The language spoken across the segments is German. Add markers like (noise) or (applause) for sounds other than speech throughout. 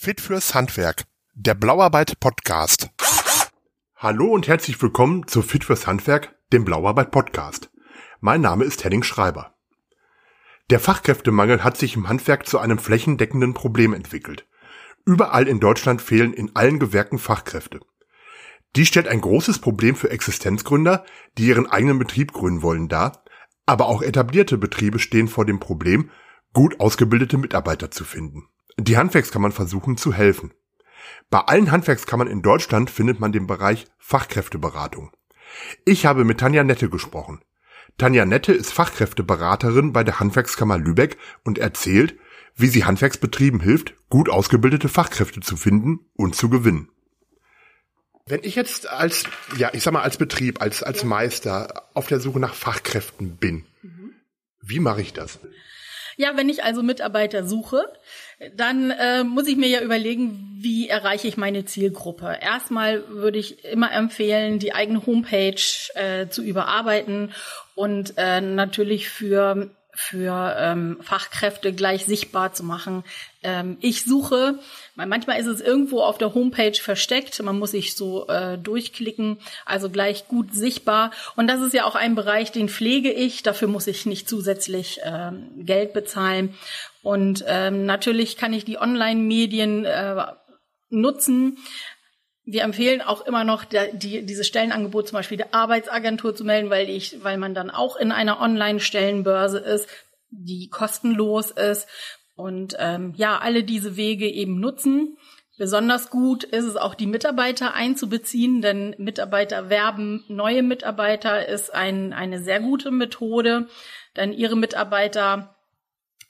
Fit fürs Handwerk, der Blauarbeit Podcast. Hallo und herzlich willkommen zu Fit fürs Handwerk, dem Blauarbeit Podcast. Mein Name ist Henning Schreiber. Der Fachkräftemangel hat sich im Handwerk zu einem flächendeckenden Problem entwickelt. Überall in Deutschland fehlen in allen Gewerken Fachkräfte. Dies stellt ein großes Problem für Existenzgründer, die ihren eigenen Betrieb gründen wollen, dar, aber auch etablierte Betriebe stehen vor dem Problem, gut ausgebildete Mitarbeiter zu finden. Die Handwerkskammern versuchen zu helfen. Bei allen Handwerkskammern in Deutschland findet man den Bereich Fachkräfteberatung. Ich habe mit Tanja Nette gesprochen. Tanja Nette ist Fachkräfteberaterin bei der Handwerkskammer Lübeck und erzählt, wie sie Handwerksbetrieben hilft, gut ausgebildete Fachkräfte zu finden und zu gewinnen. Wenn ich jetzt als, ja, ich sag mal, als Betrieb, als, als Meister auf der Suche nach Fachkräften bin, mhm. wie mache ich das? Ja, wenn ich also Mitarbeiter suche, dann äh, muss ich mir ja überlegen, wie erreiche ich meine Zielgruppe. Erstmal würde ich immer empfehlen, die eigene Homepage äh, zu überarbeiten und äh, natürlich für für ähm, Fachkräfte gleich sichtbar zu machen. Ähm, ich suche, manchmal ist es irgendwo auf der Homepage versteckt, man muss sich so äh, durchklicken, also gleich gut sichtbar. Und das ist ja auch ein Bereich, den pflege ich, dafür muss ich nicht zusätzlich ähm, Geld bezahlen. Und ähm, natürlich kann ich die Online-Medien äh, nutzen, wir empfehlen auch immer noch der, die, dieses Stellenangebot zum Beispiel der Arbeitsagentur zu melden, weil ich, weil man dann auch in einer Online-Stellenbörse ist, die kostenlos ist und ähm, ja alle diese Wege eben nutzen. Besonders gut ist es auch, die Mitarbeiter einzubeziehen, denn Mitarbeiter werben neue Mitarbeiter ist ein, eine sehr gute Methode, denn ihre Mitarbeiter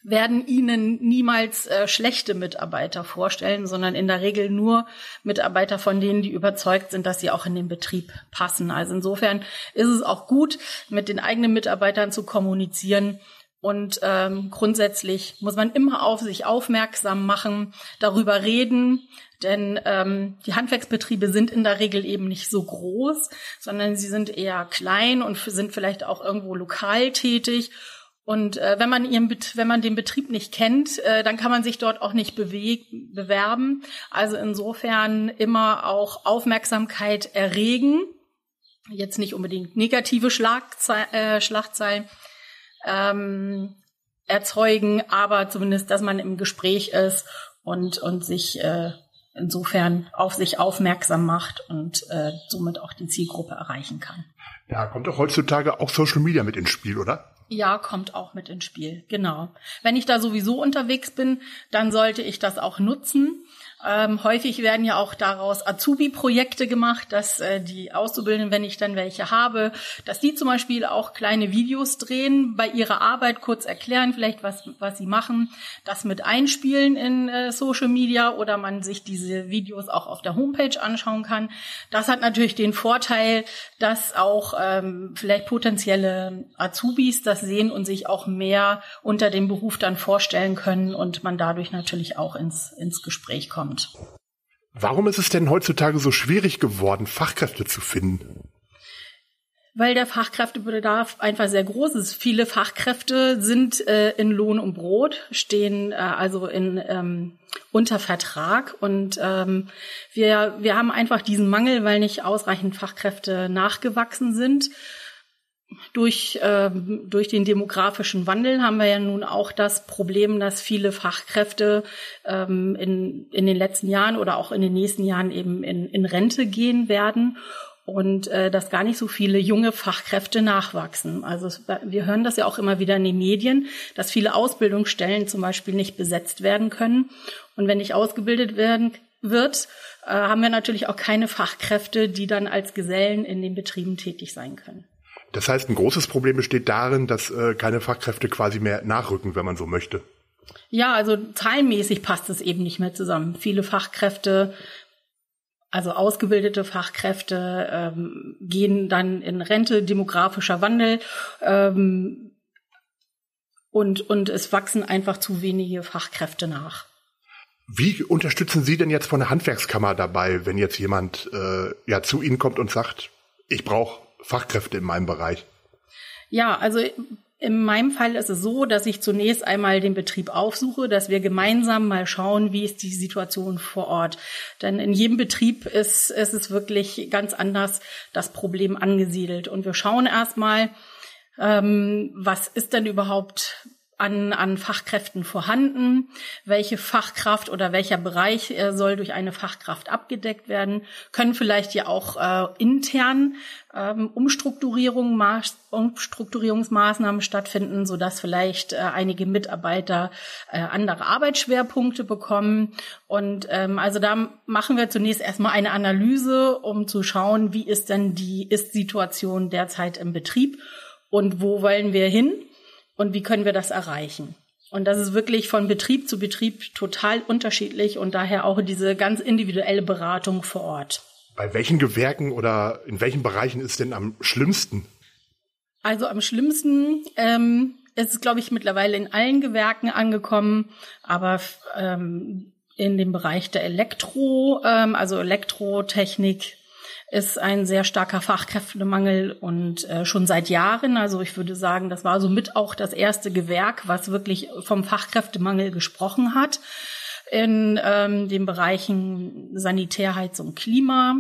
werden Ihnen niemals äh, schlechte Mitarbeiter vorstellen, sondern in der Regel nur Mitarbeiter, von denen die überzeugt sind, dass sie auch in den Betrieb passen. Also insofern ist es auch gut, mit den eigenen Mitarbeitern zu kommunizieren. Und ähm, grundsätzlich muss man immer auf sich aufmerksam machen, darüber reden, denn ähm, die Handwerksbetriebe sind in der Regel eben nicht so groß, sondern sie sind eher klein und sind vielleicht auch irgendwo lokal tätig und äh, wenn man ihren wenn man den Betrieb nicht kennt, äh, dann kann man sich dort auch nicht bewerben. Also insofern immer auch Aufmerksamkeit erregen. Jetzt nicht unbedingt negative Schlagzei äh, Schlagzeilen ähm, erzeugen, aber zumindest, dass man im Gespräch ist und und sich äh, insofern auf sich aufmerksam macht und äh, somit auch die Zielgruppe erreichen kann. Ja, kommt doch heutzutage auch Social Media mit ins Spiel, oder? Ja, kommt auch mit ins Spiel, genau. Wenn ich da sowieso unterwegs bin, dann sollte ich das auch nutzen. Ähm, häufig werden ja auch daraus Azubi-Projekte gemacht, dass äh, die Auszubildenden, wenn ich dann welche habe, dass die zum Beispiel auch kleine Videos drehen, bei ihrer Arbeit kurz erklären, vielleicht was, was sie machen, das mit einspielen in äh, Social Media oder man sich diese Videos auch auf der Homepage anschauen kann. Das hat natürlich den Vorteil, dass auch ähm, vielleicht potenzielle Azubis das sehen und sich auch mehr unter dem Beruf dann vorstellen können und man dadurch natürlich auch ins, ins Gespräch kommt kommt. Warum ist es denn heutzutage so schwierig geworden, Fachkräfte zu finden? Weil der Fachkräftebedarf einfach sehr groß ist. Viele Fachkräfte sind äh, in Lohn und Brot, stehen äh, also in ähm, unter Vertrag und ähm, wir wir haben einfach diesen Mangel, weil nicht ausreichend Fachkräfte nachgewachsen sind durch, äh, durch den demografischen Wandel haben wir ja nun auch das Problem, dass viele Fachkräfte ähm, in, in den letzten Jahren oder auch in den nächsten Jahren eben in, in Rente gehen werden und äh, dass gar nicht so viele junge Fachkräfte nachwachsen. Also es, wir hören das ja auch immer wieder in den Medien, dass viele Ausbildungsstellen zum Beispiel nicht besetzt werden können. Und wenn nicht ausgebildet werden wird, äh, haben wir natürlich auch keine Fachkräfte, die dann als Gesellen in den Betrieben tätig sein können. Das heißt, ein großes Problem besteht darin, dass äh, keine Fachkräfte quasi mehr nachrücken, wenn man so möchte. Ja, also zahlenmäßig passt es eben nicht mehr zusammen. Viele Fachkräfte, also ausgebildete Fachkräfte, ähm, gehen dann in Rente, demografischer Wandel. Ähm, und, und es wachsen einfach zu wenige Fachkräfte nach. Wie unterstützen Sie denn jetzt von der Handwerkskammer dabei, wenn jetzt jemand äh, ja zu Ihnen kommt und sagt, ich brauche Fachkräfte in meinem Bereich? Ja, also in meinem Fall ist es so, dass ich zunächst einmal den Betrieb aufsuche, dass wir gemeinsam mal schauen, wie ist die Situation vor Ort. Denn in jedem Betrieb ist, ist es wirklich ganz anders das Problem angesiedelt. Und wir schauen erstmal, ähm, was ist denn überhaupt an, an Fachkräften vorhanden? Welche Fachkraft oder welcher Bereich äh, soll durch eine Fachkraft abgedeckt werden? Können vielleicht ja auch äh, intern ähm, Umstrukturierung, Umstrukturierungsmaßnahmen stattfinden, so dass vielleicht äh, einige Mitarbeiter äh, andere Arbeitsschwerpunkte bekommen. Und ähm, also da machen wir zunächst erstmal eine Analyse, um zu schauen, wie ist denn die Ist-Situation derzeit im Betrieb und wo wollen wir hin? Und wie können wir das erreichen. Und das ist wirklich von Betrieb zu Betrieb total unterschiedlich und daher auch diese ganz individuelle Beratung vor Ort. Bei welchen Gewerken oder in welchen Bereichen ist denn am schlimmsten? Also am schlimmsten ähm, ist es, glaube ich, mittlerweile in allen Gewerken angekommen, aber ähm, in dem Bereich der Elektro, ähm, also Elektrotechnik, ist ein sehr starker Fachkräftemangel und äh, schon seit Jahren. Also ich würde sagen, das war somit auch das erste Gewerk, was wirklich vom Fachkräftemangel gesprochen hat in ähm, den Bereichen Sanitär, Heizung, Klima,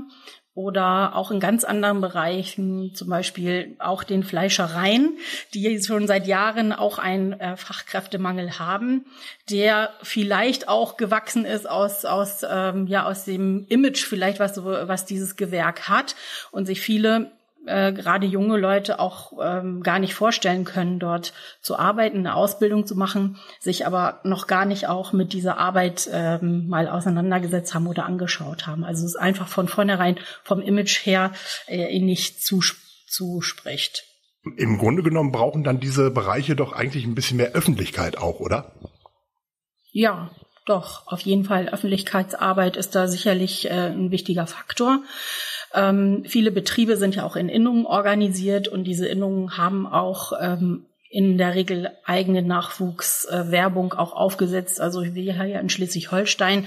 oder auch in ganz anderen Bereichen, zum Beispiel auch den Fleischereien, die schon seit Jahren auch einen äh, Fachkräftemangel haben, der vielleicht auch gewachsen ist aus aus ähm, ja aus dem Image vielleicht was was dieses Gewerk hat und sich viele äh, gerade junge Leute auch ähm, gar nicht vorstellen können, dort zu arbeiten, eine Ausbildung zu machen, sich aber noch gar nicht auch mit dieser Arbeit ähm, mal auseinandergesetzt haben oder angeschaut haben. Also es ist einfach von vornherein vom Image her äh, ihnen nicht zuspricht. Im Grunde genommen brauchen dann diese Bereiche doch eigentlich ein bisschen mehr Öffentlichkeit auch, oder? Ja, doch, auf jeden Fall. Öffentlichkeitsarbeit ist da sicherlich äh, ein wichtiger Faktor. Ähm, viele Betriebe sind ja auch in Innungen organisiert und diese Innungen haben auch ähm, in der Regel eigene Nachwuchswerbung äh, auch aufgesetzt. Also wir hier in Schleswig-Holstein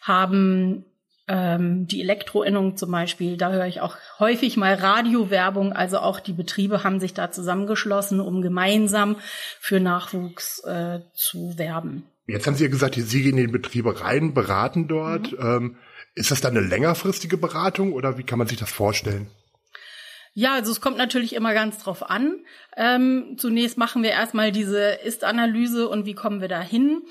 haben ähm, die Elektroinnung zum Beispiel, da höre ich auch häufig mal Radiowerbung. Also auch die Betriebe haben sich da zusammengeschlossen, um gemeinsam für Nachwuchs äh, zu werben. Jetzt haben Sie ja gesagt, Sie gehen in die Betriebe rein, beraten dort. Mhm. Ähm, ist das dann eine längerfristige Beratung oder wie kann man sich das vorstellen? Ja, also es kommt natürlich immer ganz drauf an. Ähm, zunächst machen wir erstmal diese Ist-Analyse und wie kommen wir da hin.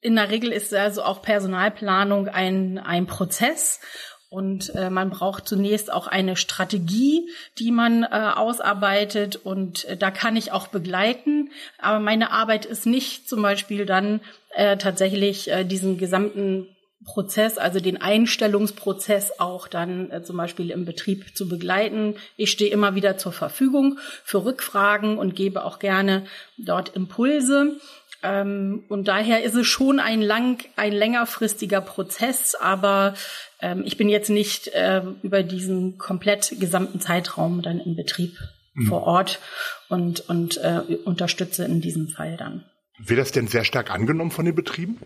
In der Regel ist also auch Personalplanung ein, ein Prozess und äh, man braucht zunächst auch eine Strategie, die man äh, ausarbeitet und äh, da kann ich auch begleiten. Aber meine Arbeit ist nicht zum Beispiel dann äh, tatsächlich äh, diesen gesamten Prozess, also den Einstellungsprozess auch dann äh, zum Beispiel im Betrieb zu begleiten. Ich stehe immer wieder zur Verfügung für Rückfragen und gebe auch gerne dort Impulse. Ähm, und daher ist es schon ein lang, ein längerfristiger Prozess, aber ähm, ich bin jetzt nicht äh, über diesen komplett gesamten Zeitraum dann im Betrieb mhm. vor Ort und, und äh, unterstütze in diesem Fall dann. Wird das denn sehr stark angenommen von den Betrieben?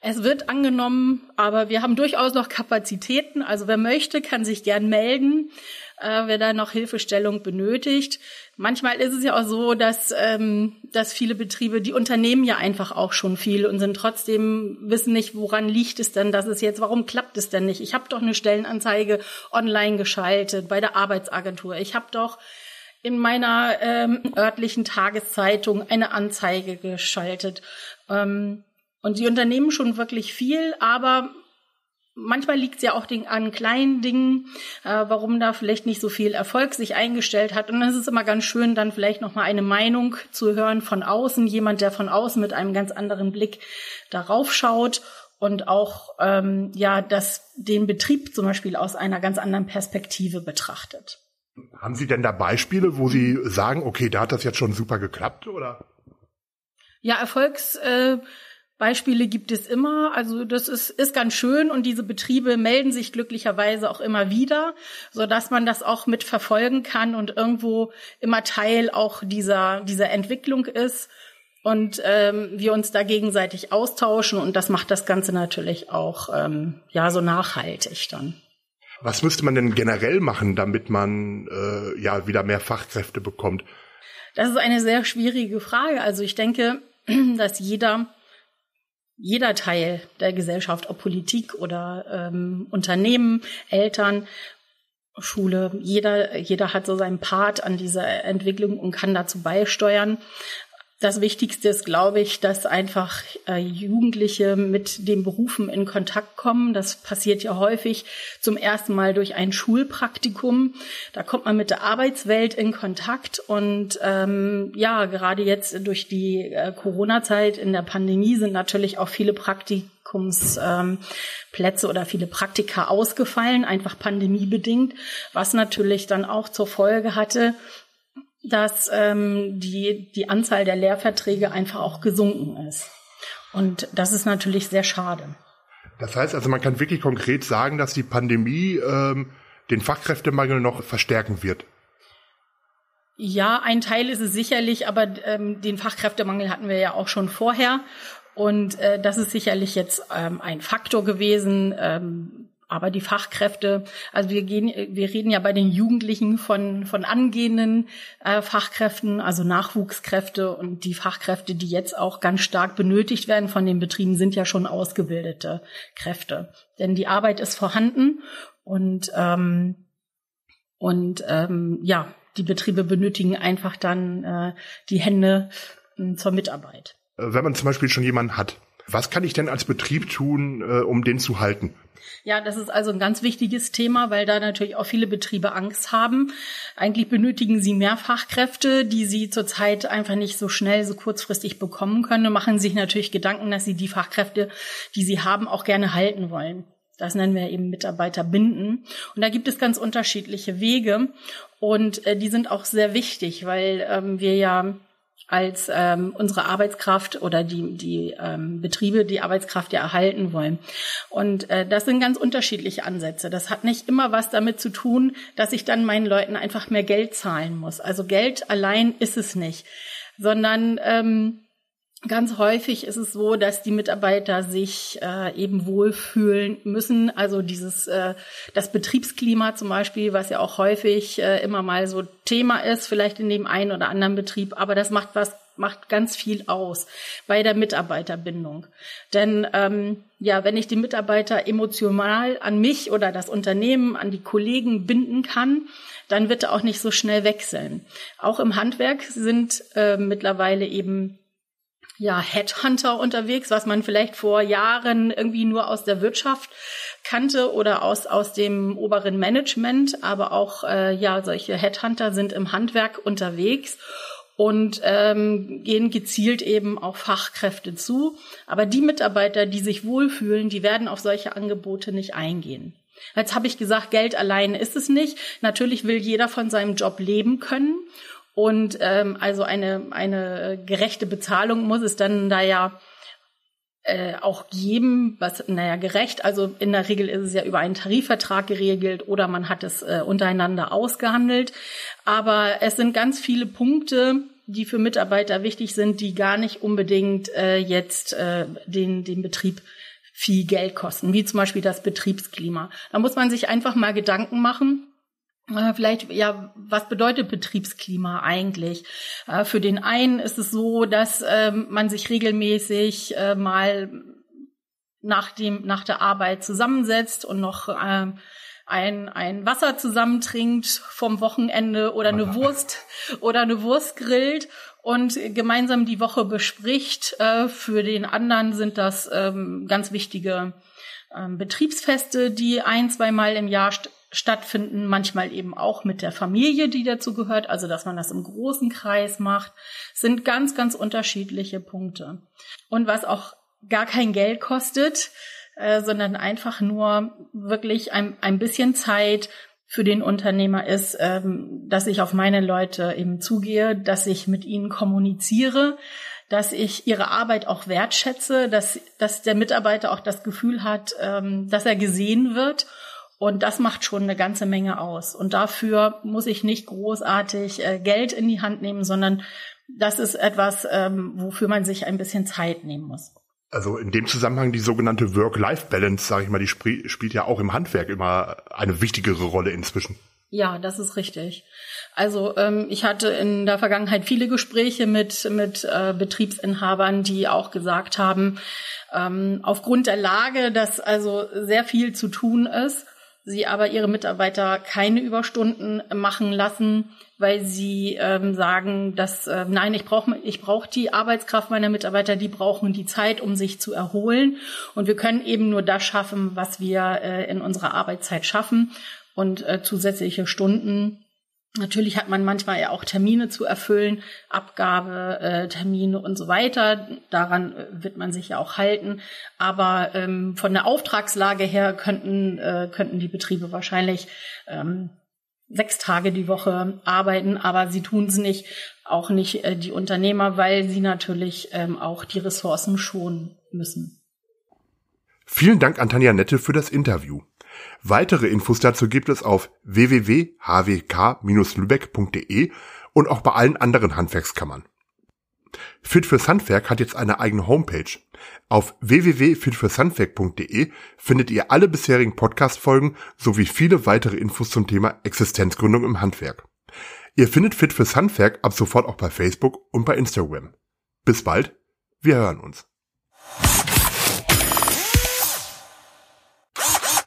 Es wird angenommen, aber wir haben durchaus noch Kapazitäten. Also wer möchte, kann sich gern melden, äh, wer da noch Hilfestellung benötigt. Manchmal ist es ja auch so, dass, ähm, dass viele Betriebe, die unternehmen ja einfach auch schon viel und sind trotzdem, wissen nicht, woran liegt es denn, dass es jetzt, warum klappt es denn nicht? Ich habe doch eine Stellenanzeige online geschaltet bei der Arbeitsagentur. Ich habe doch in meiner ähm, örtlichen Tageszeitung eine Anzeige geschaltet. Ähm, und sie unternehmen schon wirklich viel, aber manchmal liegt es ja auch an kleinen Dingen, äh, warum da vielleicht nicht so viel Erfolg sich eingestellt hat. Und es ist immer ganz schön, dann vielleicht noch mal eine Meinung zu hören von außen, jemand, der von außen mit einem ganz anderen Blick darauf schaut und auch ähm, ja, das den Betrieb zum Beispiel aus einer ganz anderen Perspektive betrachtet. Haben Sie denn da Beispiele, wo Sie sagen, okay, da hat das jetzt schon super geklappt, oder? Ja, Erfolgs äh, Beispiele gibt es immer. Also das ist, ist ganz schön und diese Betriebe melden sich glücklicherweise auch immer wieder, so dass man das auch mitverfolgen kann und irgendwo immer Teil auch dieser, dieser Entwicklung ist und ähm, wir uns da gegenseitig austauschen und das macht das Ganze natürlich auch ähm, ja so nachhaltig dann. Was müsste man denn generell machen, damit man äh, ja wieder mehr Fachkräfte bekommt? Das ist eine sehr schwierige Frage. Also ich denke, (clears throat) dass jeder jeder Teil der Gesellschaft, ob Politik oder ähm, Unternehmen, Eltern, Schule, jeder, jeder hat so seinen Part an dieser Entwicklung und kann dazu beisteuern. Das Wichtigste ist, glaube ich, dass einfach äh, Jugendliche mit den Berufen in Kontakt kommen. Das passiert ja häufig zum ersten Mal durch ein Schulpraktikum. Da kommt man mit der Arbeitswelt in Kontakt und ähm, ja, gerade jetzt durch die äh, Corona-Zeit in der Pandemie sind natürlich auch viele Praktikumsplätze ähm, oder viele Praktika ausgefallen, einfach pandemiebedingt, was natürlich dann auch zur Folge hatte, dass ähm, die, die Anzahl der Lehrverträge einfach auch gesunken ist. Und das ist natürlich sehr schade. Das heißt also, man kann wirklich konkret sagen, dass die Pandemie ähm, den Fachkräftemangel noch verstärken wird. Ja, ein Teil ist es sicherlich, aber ähm, den Fachkräftemangel hatten wir ja auch schon vorher. Und äh, das ist sicherlich jetzt ähm, ein Faktor gewesen. Ähm, aber die Fachkräfte, also wir gehen, wir reden ja bei den Jugendlichen von, von angehenden äh, Fachkräften, also Nachwuchskräfte und die Fachkräfte, die jetzt auch ganz stark benötigt werden von den Betrieben, sind ja schon ausgebildete Kräfte. Denn die Arbeit ist vorhanden und, ähm, und ähm, ja, die Betriebe benötigen einfach dann äh, die Hände äh, zur Mitarbeit. Wenn man zum Beispiel schon jemanden hat, was kann ich denn als Betrieb tun, äh, um den zu halten? Ja, das ist also ein ganz wichtiges Thema, weil da natürlich auch viele Betriebe Angst haben. Eigentlich benötigen sie mehr Fachkräfte, die sie zurzeit einfach nicht so schnell, so kurzfristig bekommen können und machen sich natürlich Gedanken, dass sie die Fachkräfte, die sie haben, auch gerne halten wollen. Das nennen wir eben Mitarbeiter binden. Und da gibt es ganz unterschiedliche Wege. Und äh, die sind auch sehr wichtig, weil ähm, wir ja als ähm, unsere Arbeitskraft oder die, die ähm, Betriebe die Arbeitskraft ja erhalten wollen. Und äh, das sind ganz unterschiedliche Ansätze. Das hat nicht immer was damit zu tun, dass ich dann meinen Leuten einfach mehr Geld zahlen muss. Also Geld allein ist es nicht, sondern ähm, Ganz häufig ist es so, dass die Mitarbeiter sich äh, eben wohlfühlen müssen. Also dieses äh, das Betriebsklima zum Beispiel, was ja auch häufig äh, immer mal so Thema ist, vielleicht in dem einen oder anderen Betrieb, aber das macht was macht ganz viel aus bei der Mitarbeiterbindung. Denn ähm, ja, wenn ich die Mitarbeiter emotional an mich oder das Unternehmen, an die Kollegen binden kann, dann wird er auch nicht so schnell wechseln. Auch im Handwerk sind äh, mittlerweile eben ja, Headhunter unterwegs, was man vielleicht vor Jahren irgendwie nur aus der Wirtschaft kannte oder aus, aus dem oberen Management. Aber auch, äh, ja, solche Headhunter sind im Handwerk unterwegs und ähm, gehen gezielt eben auf Fachkräfte zu. Aber die Mitarbeiter, die sich wohlfühlen, die werden auf solche Angebote nicht eingehen. Jetzt habe ich gesagt, Geld allein ist es nicht. Natürlich will jeder von seinem Job leben können. Und ähm, also eine, eine gerechte Bezahlung muss es dann da ja äh, auch geben, was, naja, gerecht. Also in der Regel ist es ja über einen Tarifvertrag geregelt oder man hat es äh, untereinander ausgehandelt. Aber es sind ganz viele Punkte, die für Mitarbeiter wichtig sind, die gar nicht unbedingt äh, jetzt äh, den, den Betrieb viel Geld kosten, wie zum Beispiel das Betriebsklima. Da muss man sich einfach mal Gedanken machen, vielleicht, ja, was bedeutet Betriebsklima eigentlich? Äh, für den einen ist es so, dass ähm, man sich regelmäßig äh, mal nach dem, nach der Arbeit zusammensetzt und noch ähm, ein, ein Wasser zusammentrinkt vom Wochenende oder eine Wurst oder eine Wurst grillt und gemeinsam die Woche bespricht. Für den anderen sind das ähm, ganz wichtige Betriebsfeste, die ein, zweimal im Jahr stattfinden, manchmal eben auch mit der Familie, die dazu gehört, also dass man das im großen Kreis macht, sind ganz, ganz unterschiedliche Punkte. Und was auch gar kein Geld kostet, äh, sondern einfach nur wirklich ein, ein bisschen Zeit für den Unternehmer ist, ähm, dass ich auf meine Leute eben zugehe, dass ich mit ihnen kommuniziere, dass ich ihre Arbeit auch wertschätze, dass, dass der Mitarbeiter auch das Gefühl hat, ähm, dass er gesehen wird und das macht schon eine ganze Menge aus. Und dafür muss ich nicht großartig äh, Geld in die Hand nehmen, sondern das ist etwas, ähm, wofür man sich ein bisschen Zeit nehmen muss. Also in dem Zusammenhang die sogenannte Work-Life-Balance, sage ich mal, die sp spielt ja auch im Handwerk immer eine wichtigere Rolle inzwischen. Ja, das ist richtig. Also ähm, ich hatte in der Vergangenheit viele Gespräche mit, mit äh, Betriebsinhabern, die auch gesagt haben, ähm, aufgrund der Lage, dass also sehr viel zu tun ist, sie aber ihre Mitarbeiter keine Überstunden machen lassen, weil sie ähm, sagen, dass äh, nein, ich brauche ich brauche die Arbeitskraft meiner Mitarbeiter, die brauchen die Zeit, um sich zu erholen und wir können eben nur das schaffen, was wir äh, in unserer Arbeitszeit schaffen und äh, zusätzliche Stunden. Natürlich hat man manchmal ja auch Termine zu erfüllen, Abgabe, äh, Termine und so weiter. Daran äh, wird man sich ja auch halten. Aber ähm, von der Auftragslage her könnten, äh, könnten die Betriebe wahrscheinlich ähm, sechs Tage die Woche arbeiten, aber sie tun es nicht, auch nicht äh, die Unternehmer, weil sie natürlich ähm, auch die Ressourcen schonen müssen. Vielen Dank an Tanja Nette für das Interview. Weitere Infos dazu gibt es auf www.hwk-lübeck.de und auch bei allen anderen Handwerkskammern. Fit fürs Handwerk hat jetzt eine eigene Homepage. Auf www.fitfürshandwerk.de findet ihr alle bisherigen Podcast-Folgen sowie viele weitere Infos zum Thema Existenzgründung im Handwerk. Ihr findet Fit fürs Handwerk ab sofort auch bei Facebook und bei Instagram. Bis bald, wir hören uns.